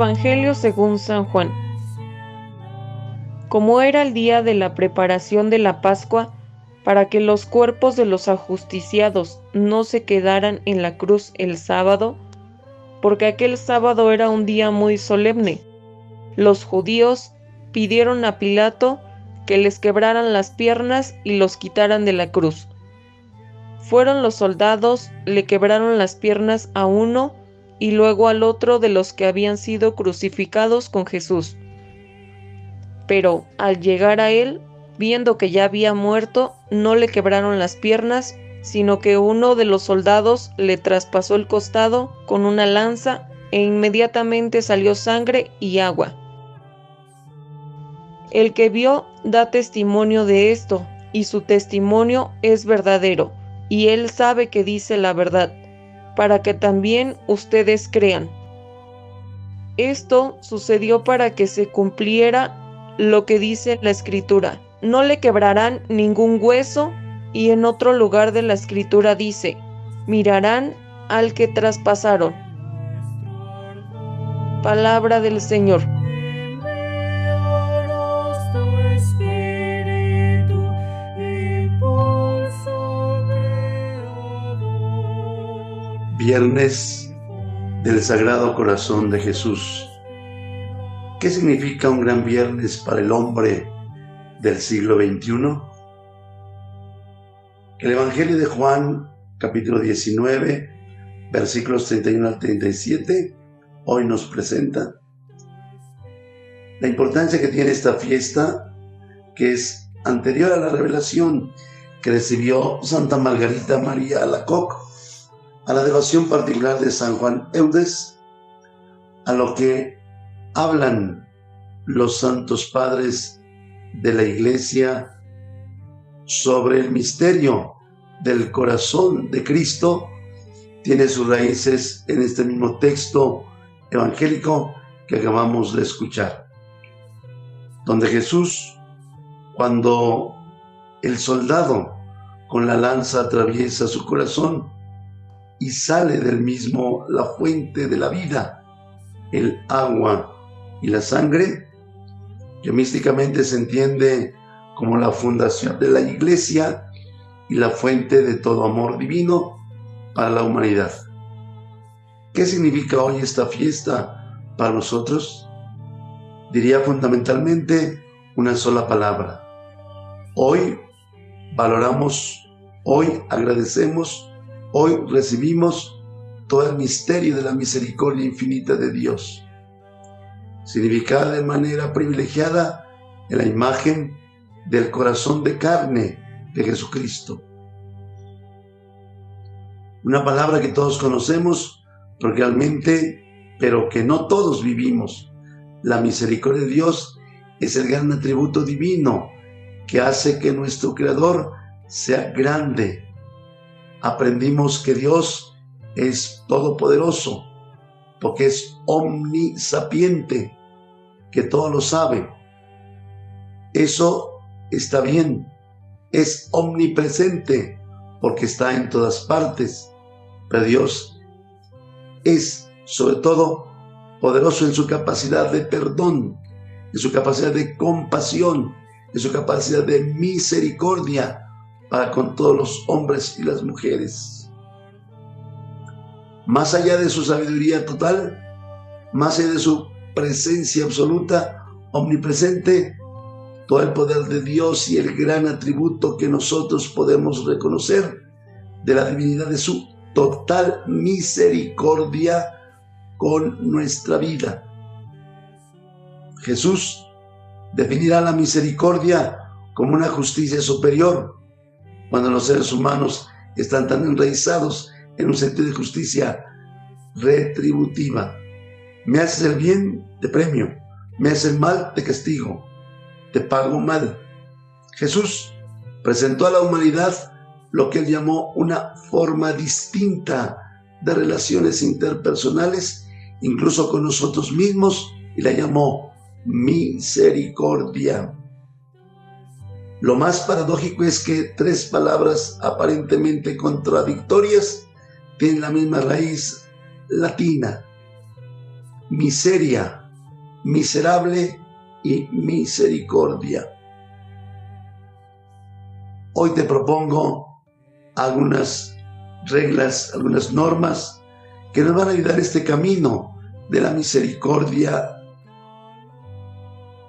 Evangelio según San Juan. Como era el día de la preparación de la Pascua, para que los cuerpos de los ajusticiados no se quedaran en la cruz el sábado, porque aquel sábado era un día muy solemne, los judíos pidieron a Pilato que les quebraran las piernas y los quitaran de la cruz. Fueron los soldados, le quebraron las piernas a uno y luego al otro de los que habían sido crucificados con Jesús. Pero al llegar a él, viendo que ya había muerto, no le quebraron las piernas, sino que uno de los soldados le traspasó el costado con una lanza e inmediatamente salió sangre y agua. El que vio da testimonio de esto, y su testimonio es verdadero, y él sabe que dice la verdad, para que también ustedes crean. Esto sucedió para que se cumpliera lo que dice la escritura. No le quebrarán ningún hueso, y en otro lugar de la escritura dice, mirarán al que traspasaron. Palabra del Señor. Viernes del Sagrado Corazón de Jesús. ¿Qué significa un gran viernes para el hombre del siglo XXI? El Evangelio de Juan, capítulo 19, versículos 31 al 37, hoy nos presenta la importancia que tiene esta fiesta, que es anterior a la revelación que recibió Santa Margarita María Alacoque a la devoción particular de San Juan Eudes, a lo que hablan los santos padres de la iglesia sobre el misterio del corazón de Cristo, tiene sus raíces en este mismo texto evangélico que acabamos de escuchar, donde Jesús, cuando el soldado con la lanza atraviesa su corazón, y sale del mismo la fuente de la vida, el agua y la sangre, que místicamente se entiende como la fundación de la iglesia y la fuente de todo amor divino para la humanidad. ¿Qué significa hoy esta fiesta para nosotros? Diría fundamentalmente una sola palabra. Hoy valoramos, hoy agradecemos Hoy recibimos todo el misterio de la misericordia infinita de Dios, significada de manera privilegiada en la imagen del corazón de carne de Jesucristo. Una palabra que todos conocemos realmente, pero que no todos vivimos. La misericordia de Dios es el gran atributo divino que hace que nuestro Creador sea grande, aprendimos que Dios es todopoderoso, porque es omnisapiente, que todo lo sabe. Eso está bien. Es omnipresente, porque está en todas partes. Pero Dios es, sobre todo, poderoso en su capacidad de perdón, en su capacidad de compasión, en su capacidad de misericordia, para con todos los hombres y las mujeres. Más allá de su sabiduría total, más allá de su presencia absoluta, omnipresente, todo el poder de Dios y el gran atributo que nosotros podemos reconocer de la divinidad de su total misericordia con nuestra vida. Jesús definirá la misericordia como una justicia superior cuando los seres humanos están tan enraizados en un sentido de justicia retributiva. Me haces el bien, te premio. Me haces el mal, te castigo. Te pago mal. Jesús presentó a la humanidad lo que él llamó una forma distinta de relaciones interpersonales, incluso con nosotros mismos, y la llamó misericordia. Lo más paradójico es que tres palabras aparentemente contradictorias tienen la misma raíz latina. miseria, miserable y misericordia. Hoy te propongo algunas reglas, algunas normas que nos van a ayudar este camino de la misericordia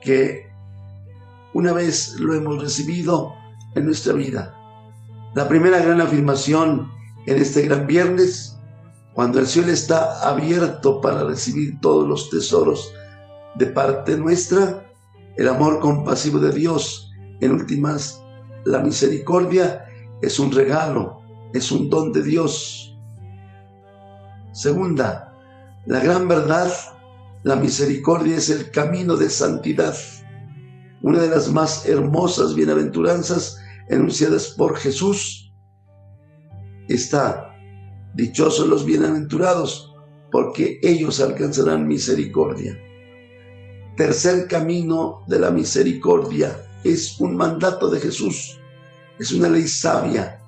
que una vez lo hemos recibido en nuestra vida. La primera gran afirmación en este gran viernes, cuando el cielo está abierto para recibir todos los tesoros de parte nuestra, el amor compasivo de Dios, en últimas, la misericordia es un regalo, es un don de Dios. Segunda, la gran verdad, la misericordia es el camino de santidad, una de las más hermosas bienaventuranzas enunciadas por Jesús. Está, dichosos los bienaventurados, porque ellos alcanzarán misericordia. Tercer camino de la misericordia es un mandato de Jesús, es una ley sabia.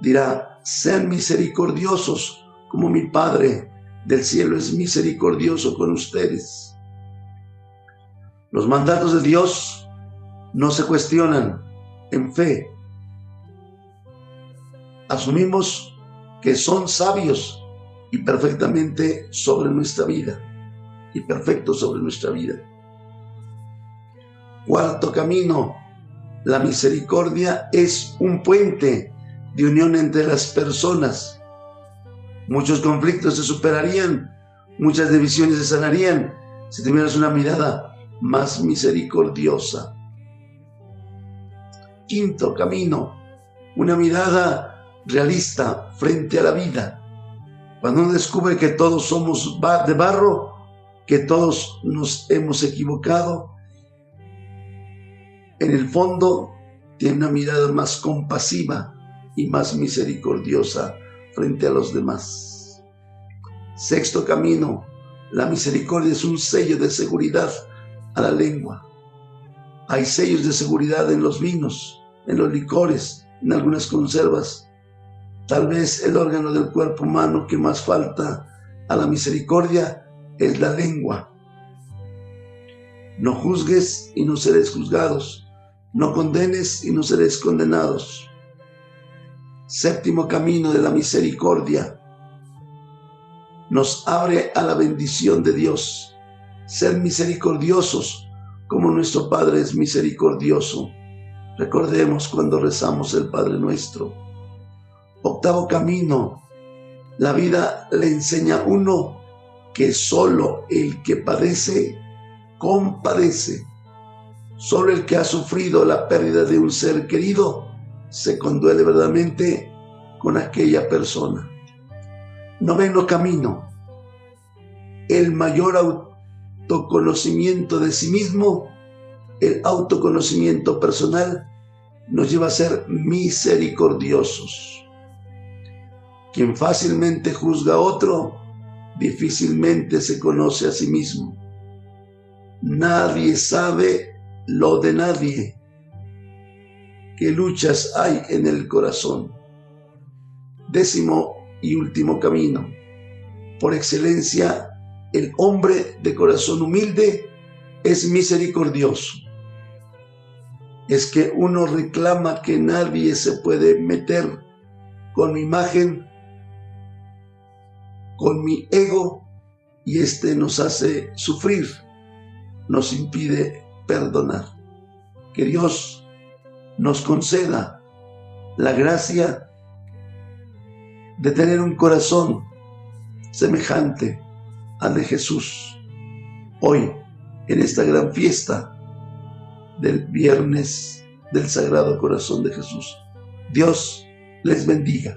Dirá, sean misericordiosos como mi Padre del cielo es misericordioso con ustedes. Los mandatos de Dios no se cuestionan en fe. Asumimos que son sabios y perfectamente sobre nuestra vida y perfecto sobre nuestra vida. Cuarto camino, la misericordia es un puente de unión entre las personas. Muchos conflictos se superarían, muchas divisiones se sanarían si tuvieras una mirada más misericordiosa. Quinto camino, una mirada realista frente a la vida. Cuando uno descubre que todos somos de barro, que todos nos hemos equivocado, en el fondo tiene una mirada más compasiva y más misericordiosa frente a los demás. Sexto camino, la misericordia es un sello de seguridad a la lengua. Hay sellos de seguridad en los vinos, en los licores, en algunas conservas. Tal vez el órgano del cuerpo humano que más falta a la misericordia es la lengua. No juzgues y no seréis juzgados. No condenes y no seréis condenados. Séptimo camino de la misericordia. Nos abre a la bendición de Dios. Ser misericordiosos como nuestro Padre es misericordioso. Recordemos cuando rezamos el Padre nuestro. Octavo camino. La vida le enseña a uno que solo el que padece, compadece. Solo el que ha sufrido la pérdida de un ser querido se conduele verdaderamente con aquella persona. Noveno camino. El mayor autoconocimiento de sí mismo, el autoconocimiento personal, nos lleva a ser misericordiosos. Quien fácilmente juzga a otro, difícilmente se conoce a sí mismo. Nadie sabe lo de nadie. ¿Qué luchas hay en el corazón? Décimo y último camino. Por excelencia, el hombre de corazón humilde es misericordioso. Es que uno reclama que nadie se puede meter con mi imagen con mi ego y este nos hace sufrir, nos impide perdonar. Que Dios nos conceda la gracia de tener un corazón semejante al de Jesús hoy en esta gran fiesta del viernes del Sagrado Corazón de Jesús. Dios les bendiga.